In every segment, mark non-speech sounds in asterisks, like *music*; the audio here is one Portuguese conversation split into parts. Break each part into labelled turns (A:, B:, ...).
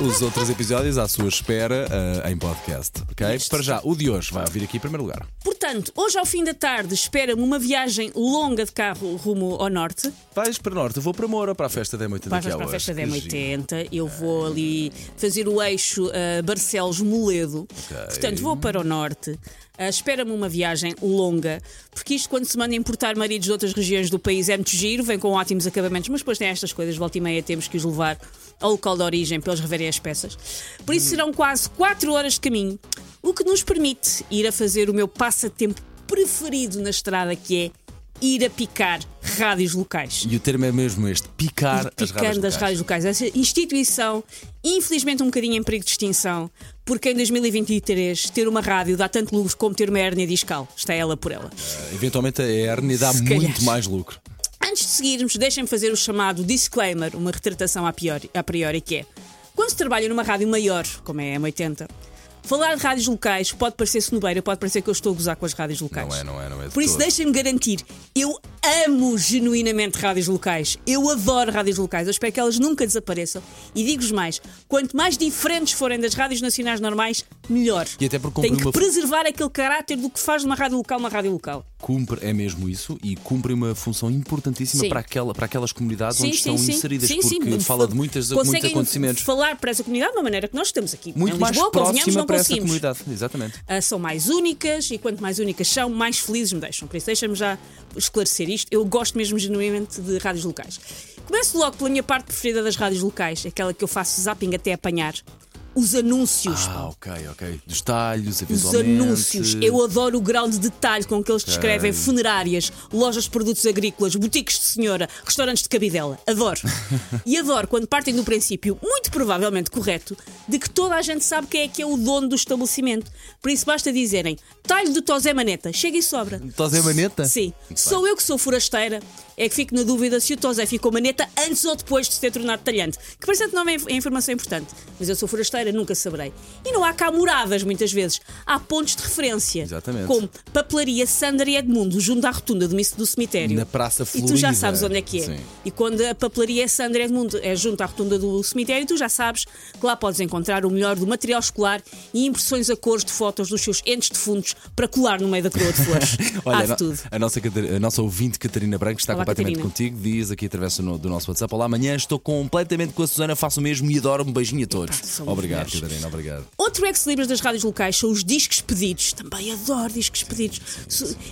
A: Os outros episódios à sua espera eh, em podcast, ok? Para já, o de hoje vai ouvir aqui em primeiro lugar.
B: Portanto, hoje ao fim da tarde espera-me uma viagem longa de carro rumo ao norte.
A: Vais para norte, eu vou para Moura, para a festa da M80
B: Vais
A: a
B: para a festa da
A: Que giro.
B: M80. Eu vou ali fazer o eixo uh, Barcelos-Moledo. Portanto, vou para o norte. Uh, espera-me uma viagem longa, porque isto, quando se manda importar maridos de outras regiões do país, é muito giro, vem com ótimos acabamentos, mas depois tem estas coisas, volta e meia temos que os levar ao local de origem para eles reverem as peças. Por isso serão quase 4 horas de caminho, o que nos permite ir a fazer o meu passatempo preferido na estrada, que é ir a picar rádios locais.
A: E o termo é mesmo este: picar as
B: picando
A: rádios
B: as rádios locais. Essa instituição, infelizmente, um bocadinho em perigo de extinção, porque em 2023 ter uma rádio dá tanto lucro como ter uma hérnia discal. Está ela por ela.
A: Eventualmente a hérnia dá
B: Se
A: muito
B: calhar.
A: mais lucro.
B: Antes de seguirmos, deixem-me fazer o chamado disclaimer, uma retratação a priori, a priori, que é quando se trabalha numa rádio maior, como é a M80, falar de rádios locais pode parecer sonobeira, pode parecer que eu estou a gozar com as rádios locais.
A: Não é, não é, não é.
B: Por isso, deixem-me garantir, eu amo genuinamente rádios locais. Eu adoro rádios locais. Eu espero que elas nunca desapareçam. E digo-vos mais: quanto mais diferentes forem das rádios nacionais normais, melhor.
A: E até porque
B: Tem que
A: uma-
B: preservar aquele caráter do que faz de uma rádio local uma rádio local.
A: Cumpre, é mesmo isso, e cumpre uma função importantíssima
B: Sim.
A: para, aquela, para aquelas comunidades
B: Sim,
A: onde
B: sim,
A: estão inseridas, porque fala de muitas, muitos acontecimentos.
B: falar para essa comunidade de uma maneira que nós estamos aqui.
A: Muito
B: em
A: mais
B: Lisboa,
A: próxima
B: não
A: para essa comunidade. Exatamente.
B: Ah, são mais únicas e quanto mais únicas são, mais felizes me deixam. Por isso, deixa-me já esclarecer isto. Eu gosto mesmo genuinamente de rádios locais. Começo logo pela minha parte preferida das rádios locais, aquela que eu faço zapping até apanhar. Os anúncios.
A: Ah, ok, ok. Dos talhos,
B: Os anúncios. Eu adoro o grau de detalhe com que eles descrevem funerárias, lojas de produtos agrícolas, boutiques de senhora, restaurantes de cabidela. Adoro. e adoro quando partem do princípio, muito provavelmente correto, de que toda a gente sabe quem é que é o dono do estabelecimento. Por isso basta dizerem talho do Tosé Maneta, chega e sobra.
A: Tosé Maneta?
B: Sim.
A: Muito
B: Sou eu que sou forasteira, é que fico na dúvida se o Tosé ficou maneta antes ou depois de se ter tornado talhante. Que parece que não é é informação importante, mas eu sou forasteira, nunca saberei. E não há cá moradas, muitas vezes. Há pontos de referência.
A: Exatamente.
B: Como Papelaria Sandra e Edmundo, junto à rotunda do, do cemitério.
A: Na Praça
B: E tu já
A: Florida.
B: sabes onde é que é.
A: Sim.
B: E quando a Papelaria Sandra e Edmundo é junto à rotunda do cemitério, tu já sabes que lá podes encontrar o melhor do material escolar e impressões a cores de fotos dos seus entes defuntos para colar no meio da coroa de flores. *laughs*
A: Olha, a,
B: de
A: no-
B: tudo.
A: a nossa, a nossa ouvinte Catarina Branco está
B: Olá,
A: completamente contigo. Diz aqui através do, no- do nosso WhatsApp: Olá, amanhã estou completamente com a Susana, faço o mesmo e adoro. Um beijinho a todos.
B: somos
A: Obrigado. Catarina, obrigado.
B: Outro ex-libras das rádios locais são os discos pedidos. Também adoro discos pedidos.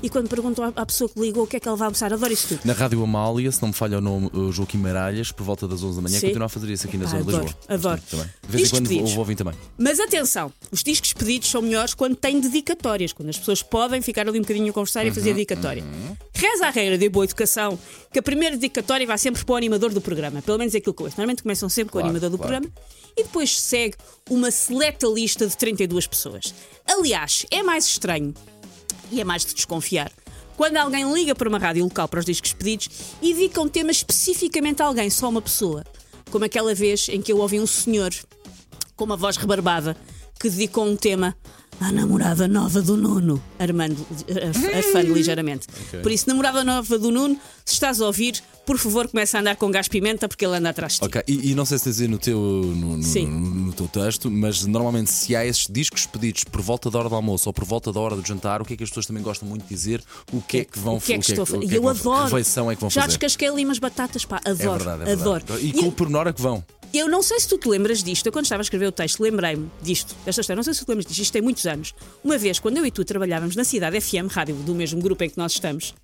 B: E quando perguntam à- pessoa que ligou o que é que ela vai almoçar, adoro isso tudo.
A: Na Rádio Amália, se não me falha o nome, o Joaquim Maralhas, por volta das 11 da manhã,
B: Sim.
A: continua a fazer isso aqui na
B: Epá,
A: zona de
B: adoro,
A: Lisboa.
B: adoro.
A: Também. De vez em
B: Discos
A: quando
B: pedidos.
A: vou, ouvir também.
B: Mas atenção, os discos pedidos são melhores quando têm dedicatórias, quando as pessoas podem ficar ali um bocadinho a conversar e
A: Uhum,
B: fazer dedicatória. Reza a regra de boa educação que a primeira dedicatória vai sempre para o animador do programa. Pelo menos é aquilo que eu ouço. Normalmente começam sempre com o
A: Claro,
B: animador do
A: claro.
B: programa e depois segue uma seleta lista de 32 pessoas. Aliás, é mais estranho e é mais de desconfiar. Quando alguém liga para uma rádio local para os discos pedidos e dedica um tema especificamente a alguém, só uma pessoa. Como aquela vez em que eu ouvi um senhor com uma voz rebarbada que dedicou um tema à namorada nova do Nuno, armando, ar- arfando ligeiramente. Por isso, namorada nova do Nuno, se estás a ouvir, por favor, começa a andar com gás pimenta porque ele anda atrás de ti.
A: Ok, e, e não sei se dizer no teu, no, no- no- teu texto, mas normalmente se há esses discos pedidos por volta da hora do almoço ou por volta da hora do jantar, o que é que as pessoas também gostam muito de dizer? O que é que vão
B: O que é que estou a fazer?
A: que é
B: E
A: que
B: eu adoro.
A: Que refeição é que vão
B: Já
A: fazer?
B: descasquei ali umas batatas, pá,
A: É
B: adoro,
A: verdade, é
B: adoro.
A: verdade. E
B: E
A: com o pormenor é que vão.
B: Eu não sei se tu te lembras disto. Eu, quando estava a escrever o texto, lembrei-me disto, desta história. Não sei se tu te lembras disto. Isto tem muitos anos. Uma vez, quando eu e tu trabalhávamos na Cidade FM, rádio do mesmo grupo em que nós estamos,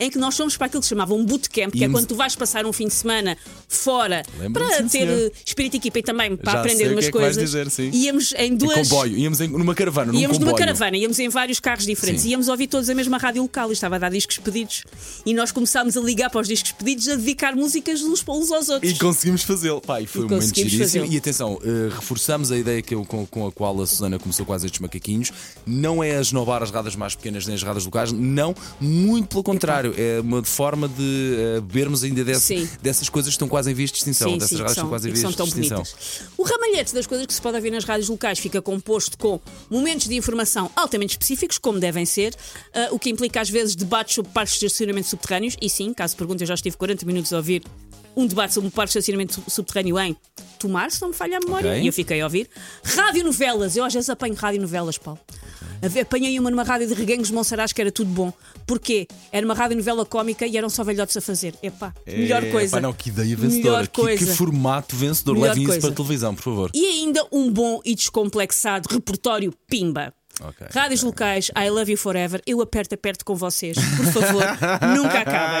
B: em que nós fomos para aquilo que se chamava um bootcamp, que é quando tu vais passar um fim de semana fora para ter
A: senhor.
B: eh, espírito de equipa e também para
A: Já
B: aprender umas
A: é
B: coisas.
A: dizer.
B: Íamos em
A: Em
B: duas.
A: comboio, íamos em- numa caravana, num
B: Íamos
A: comboio.
B: numa caravana, íamos em vários carros diferentes,
A: Sim.
B: íamos ouvir todos a mesma rádio local e estava a dar discos pedidos. E nós começámos a ligar para os discos pedidos, a dedicar músicas uns, uns aos outros.
A: E conseguimos fazê-lo. E foi
B: E
A: um momento giríssimo. E atenção, eh, reforçamos a ideia que eu, com, com a qual a Susana começou quase estes macaquinhos. Não é esnobar as radas mais pequenas nem as radas locais, não, muito pelo contrário. Contrário, é uma forma de eh, bebermos ainda desse- dessas coisas que estão quase em vias de extinção.
B: Sim,
A: dessas
B: sim,
A: rádios que
B: são,
A: estão quase em vias de extinção.
B: bonitas. O ramalhete das coisas que se pode ouvir nas rádios locais fica composto com momentos de informação altamente específicos, como devem ser, ah, o que implica às vezes debates sobre parques de estacionamento subterrâneos. E sim, caso pergunte, eu já estive 40 minutos a ouvir um debate sobre um parque de estacionamento sub- subterrâneo em Tomar, se não me falha a memória,
A: Ok.
B: e eu fiquei a ouvir. Radionovelas, eu às vezes apanho radionovelas, Paulo. Apanhei uma numa rádio de Reguengos de Monsaraz que era tudo bom. Porquê? Era uma radionovela cómica e eram só velhotes a fazer. Epá, melhor
A: É,
B: coisa.
A: pá, não, que ideia vencedora.
B: Melhor
A: Que, que formato vencedor.
B: Melhor
A: Levem isso
B: coisa.
A: para a televisão, por favor.
B: E ainda um bom e descomplexado repertório Pimba.
A: Ok,
B: Rádios locais, I love you forever. Eu aperto, aperto com vocês. Por favor, *laughs* nunca acabem.